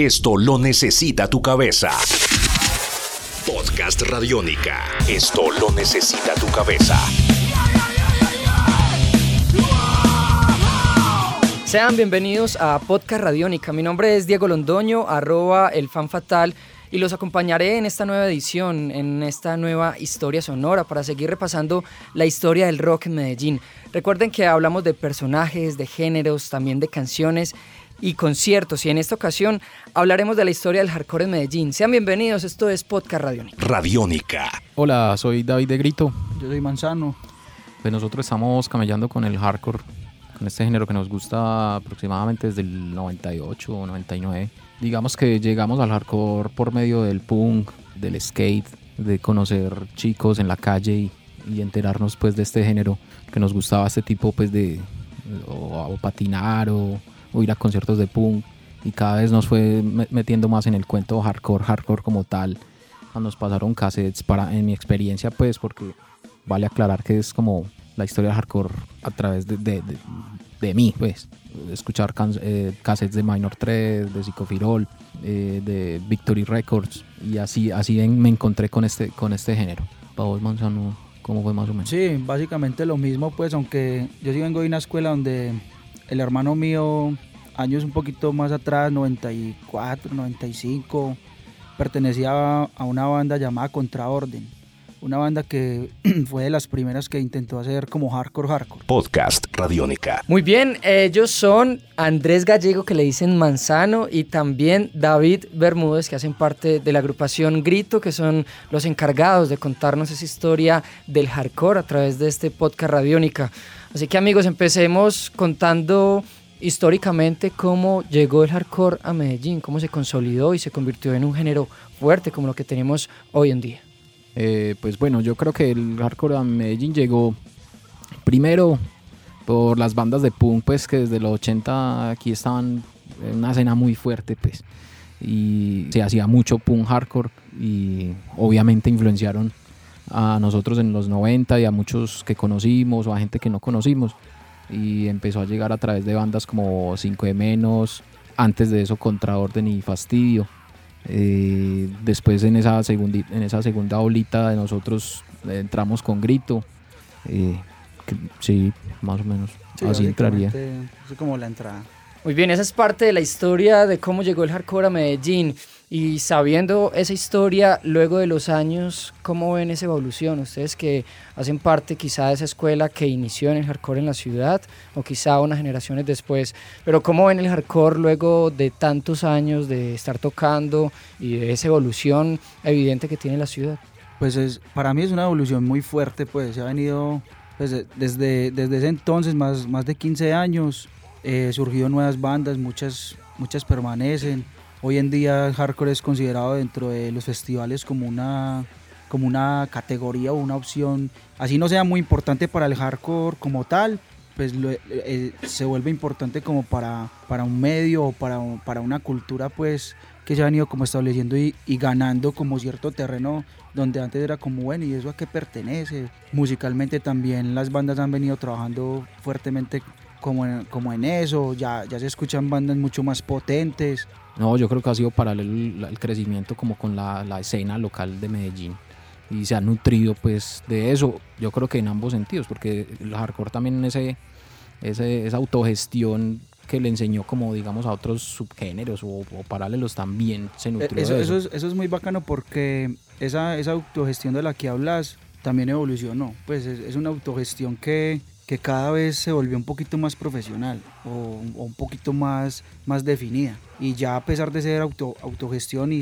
Esto lo necesita tu cabeza. Podcast Radiónica. Esto lo necesita tu cabeza. Sean bienvenidos a Podcast Radiónica. Mi nombre es Diego Londoño, arroba el fan fatal, y los acompañaré en esta nueva edición, en esta nueva historia sonora, para seguir repasando la historia del rock en Medellín. Recuerden que hablamos de personajes, de géneros, también de canciones y conciertos, y en esta ocasión hablaremos de la historia del hardcore en Medellín. Sean bienvenidos, esto es Podcast Radiónica. Radiónica. Hola, soy David de Grito. Yo soy Manzano. Pues nosotros estamos camellando con el hardcore con este género que nos gusta aproximadamente desde el 98 o 99. Digamos que llegamos al hardcore por medio del punk, del skate, de conocer chicos en la calle y, enterarnos pues de este género que nos gustaba este tipo pues de o, patinar o, ir a conciertos de punk y cada vez nos fue metiendo más en el cuento hardcore, hardcore como tal. Nos pasaron cassettes para, en mi experiencia pues porque vale aclarar que es como la historia hardcore a través de, de, de, mí, pues. Escuchar eh, cassettes de Minor 3, de Psicofirol, eh, de Victory Records. Y así, así me encontré con este, con este género. Para vos, Manzano, ¿cómo fue más o menos? Sí, básicamente lo mismo, pues, aunque yo sí vengo de una escuela donde el hermano mío, años un poquito más atrás, 94, 95, pertenecía a una banda llamada Contraorden una banda que fue de las primeras que intentó hacer como hardcore hardcore. Podcast Radiónica. Muy bien, ellos son Andrés Gallego que le dicen Manzano y también David Bermúdez que hacen parte de la agrupación Grito que son los encargados de contarnos esa historia del hardcore a través de este podcast Radiónica. Así que amigos, empecemos contando históricamente cómo llegó el hardcore a Medellín, cómo se consolidó y se convirtió en un género fuerte como lo que tenemos hoy en día. Eh, pues bueno, yo creo que el hardcore a Medellín llegó primero por las bandas de punk, pues que desde los 80 aquí estaban en una escena muy fuerte, pues. Y se hacía mucho punk hardcore y obviamente influenciaron a nosotros en los 90 y a muchos que conocimos o a gente que no conocimos. Y empezó a llegar a través de bandas como 5 de menos, antes de eso Contraorden y Fastidio. Eh, después en esa, segunda, en esa segunda olita de nosotros entramos con grito. Eh, sí, más o menos. así entraría. Así como la entrada. Muy bien, esa es parte de la historia de cómo llegó el hardcore a Medellín. Y sabiendo esa historia, luego de los años, ¿cómo ven esa evolución? Ustedes que hacen parte quizá de esa escuela que inició en el hardcore en la ciudad, o quizá unas generaciones después, pero ¿cómo ven el hardcore luego de tantos años de estar tocando y de esa evolución evidente que tiene la ciudad? Pues es, para mí es una evolución muy fuerte, pues se ha venido pues, desde, desde ese entonces, más, más de 15 años, eh, surgido nuevas bandas, muchas, muchas permanecen. Hoy en día el hardcore es considerado dentro de los festivales como una, como una categoría o una opción, así no sea muy importante para el hardcore como tal, pues eh, se vuelve importante como para, para un medio o para, para una cultura pues que se ha venido como estableciendo y, ganando como cierto terreno donde antes era como bueno y eso a qué pertenece. Musicalmente también las bandas han venido trabajando fuertemente como en, como en eso, ya, ya se escuchan bandas mucho más potentes, no, yo creo que ha sido paralelo el crecimiento como con la, la, escena local de Medellín y se ha nutrido pues de eso, yo creo que en ambos sentidos, porque el hardcore también ese, ese, esa autogestión que le enseñó como digamos a otros subgéneros o, paralelos también se nutrió eso, de eso. Eso, es, eso es muy bacano porque esa, esa autogestión de la que hablas también evolucionó, pues es, es una autogestión que, que cada vez se volvió un poquito más profesional o, un poquito más, más definida. Y ya a pesar de ser auto, autogestión y,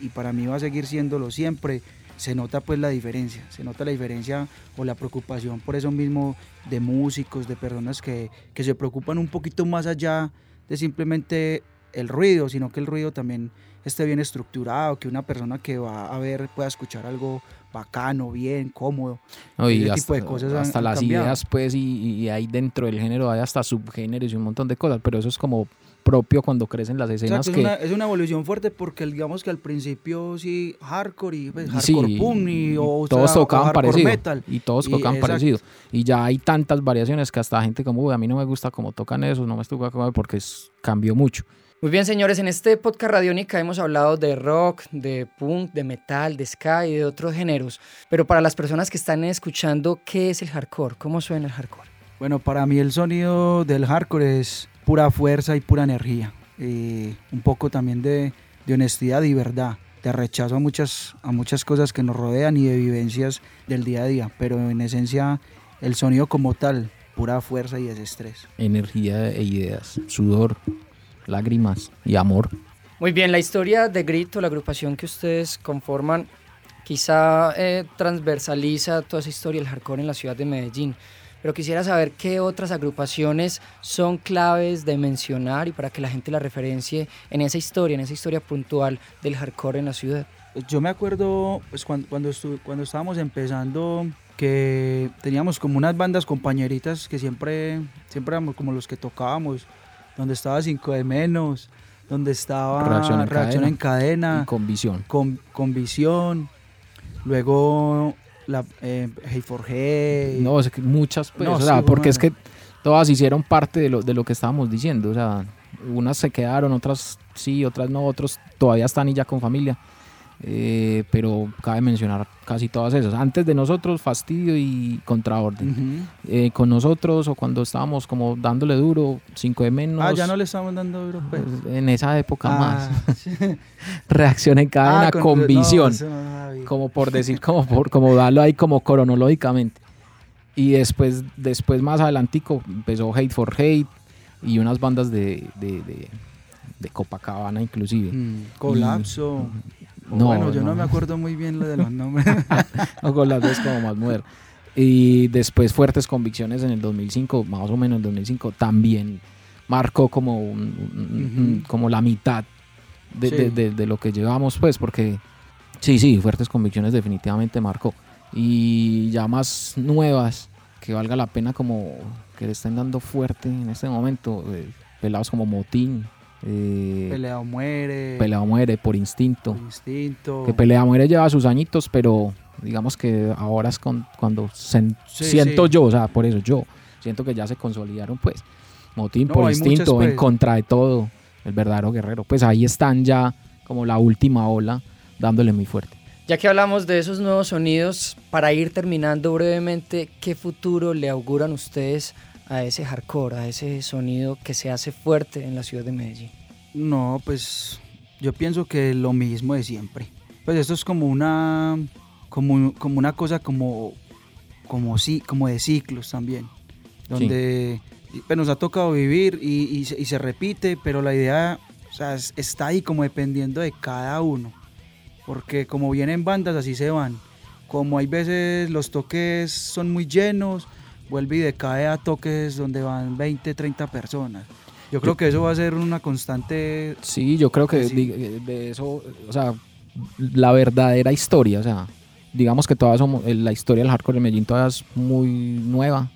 y, para mí va a seguir siéndolo siempre, se nota pues la diferencia, se nota la diferencia o la preocupación por eso mismo de músicos, de personas que, que se preocupan un poquito más allá de simplemente el ruido, sino que el ruido también esté bien estructurado, que una persona que va a ver pueda escuchar algo bacano, bien, cómodo. y ese hasta, tipo de cosas hasta las ideas, pues, y, y, ahí dentro del género hay hasta subgéneros y un montón de cosas, pero eso es como propio cuando crecen las escenas. que... es, una, evolución fuerte porque digamos que al principio sí, hardcore y pues, hardcore punk y, o, todos tocaban parecido. Metal. Y todos tocaban parecido. Y ya hay tantas variaciones que hasta gente como, a mí no me gusta cómo tocan eso, no me gusta porque cambió mucho. Muy bien, señores, en este podcast Radiónica hemos hablado de rock, de punk, de metal, de ska y de otros géneros. Pero para las personas que están escuchando, ¿qué es el hardcore? ¿Cómo suena el hardcore? Bueno, para mí el sonido del hardcore es pura fuerza y pura energía. Y un poco también de, de honestidad y verdad, de rechazo a muchas, a muchas cosas que nos rodean y de vivencias del día a día. Pero en esencia, el sonido como tal, pura fuerza y desestrés. Energía e ideas, sudor, lágrimas y amor. Muy bien, la historia de Grito, la agrupación que ustedes conforman, quizá eh, transversaliza toda esa historia del hardcore en la ciudad de Medellín. Pero quisiera saber qué otras agrupaciones son claves de mencionar y para que la gente la referencie en esa historia, en esa historia puntual del hardcore en la ciudad. Yo me acuerdo pues, cuando, cuando, cuando estábamos empezando que teníamos como unas bandas compañeritas que siempre, siempre éramos como los que tocábamos donde estaba 5 de menos, donde estaba Reacción en Reacción cadena. en cadena, Y con visión. con, con visión, luego la eh, Hey for Hey. No, es que muchas, pues, No, o sea, sí, porque es que todas hicieron parte de lo, de lo que estábamos diciendo. O sea, unas se quedaron, otras sí, otras no, otros todavía están y ya con familia. Eh, pero cabe mencionar casi todas esas. Antes de nosotros, Fastidio y Contraorden. Eh, con nosotros o cuando estábamos como dándole duro, 5 de menos. Ah, ya no le estamos dando duro, pues. En esa época más. Ah, sí. Reacción en cadena Ah, con, visión. no como por decir, como por como darlo ahí como cronológicamente. Y después, después más adelantico empezó Hate for Hate y unas bandas de, de, de, de Copacabana inclusive. Mm, colapso. O No, bueno, yo no. no. me acuerdo muy bien lo de los nombres. O con las dos como más modernas. Y después Fuertes Convicciones en el 2005, más o menos en el 2005, también marcó como, un- un- como la mitad de, Sí. de- de- de lo que llevamos, pues, porque sí, sí, Fuertes Convicciones definitivamente marcó. Y ya más nuevas, que valga la pena como que le estén dando fuerte en este momento, eh, pelados como Motín, eh, Pelea o muere. Pelea o Muere, Por Instinto. por instinto. Que Pelea Muere lleva sus añitos, pero digamos que ahora es con- cuando Sí, siento sí. yo, o sea, por eso yo siento que ya se consolidaron, pues. Motín No, por instinto, muchas, pues. en contra de todo, el verdadero guerrero. Pues ahí están ya como la última ola dándole muy fuerte. Ya que hablamos de esos nuevos sonidos, para ir terminando brevemente, ¿qué futuro le auguran ustedes a ese hardcore, a ese sonido que se hace fuerte en la ciudad de Medellín? No, pues yo pienso que lo mismo de siempre. Pues esto es como una como, como una cosa como como sí, como de ciclos también, donde pues, nos ha tocado vivir y, y se- y se repite, pero la idea o sea, es- está ahí como dependiendo de cada uno, porque como vienen bandas así se van, como hay veces los toques son muy llenos, vuelve y decae a toques donde van 20, 30 personas. Yo creo que eso va a ser una constante Sí, yo creo que Sí. di- de eso, o sea, la verdadera historia, o sea, digamos que todavía somos, la historia del hardcore de Medellín todavía es muy nueva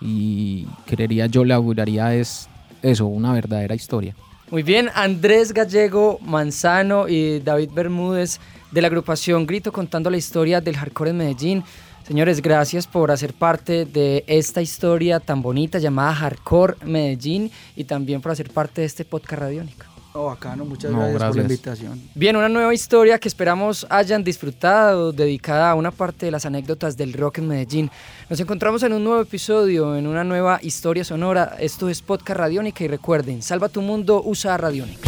y creería yo le auguraría es eso, una verdadera historia. Muy bien, Andrés Gallego Manzano y David Bermúdez de la agrupación Grito contando la historia del hardcore en Medellín. Señores, gracias por hacer parte de esta historia tan bonita llamada Hardcore Medellín y también por hacer parte de este podcast radiónico. Oh, bacano, muchas No, gracias, por la invitación. Bien, una nueva historia que esperamos hayan disfrutado, dedicada a una parte de las anécdotas del rock en Medellín. Nos encontramos en un nuevo episodio, en una nueva historia sonora. Esto es Podcast Radiónica y recuerden, salva tu mundo, usa Radiónica.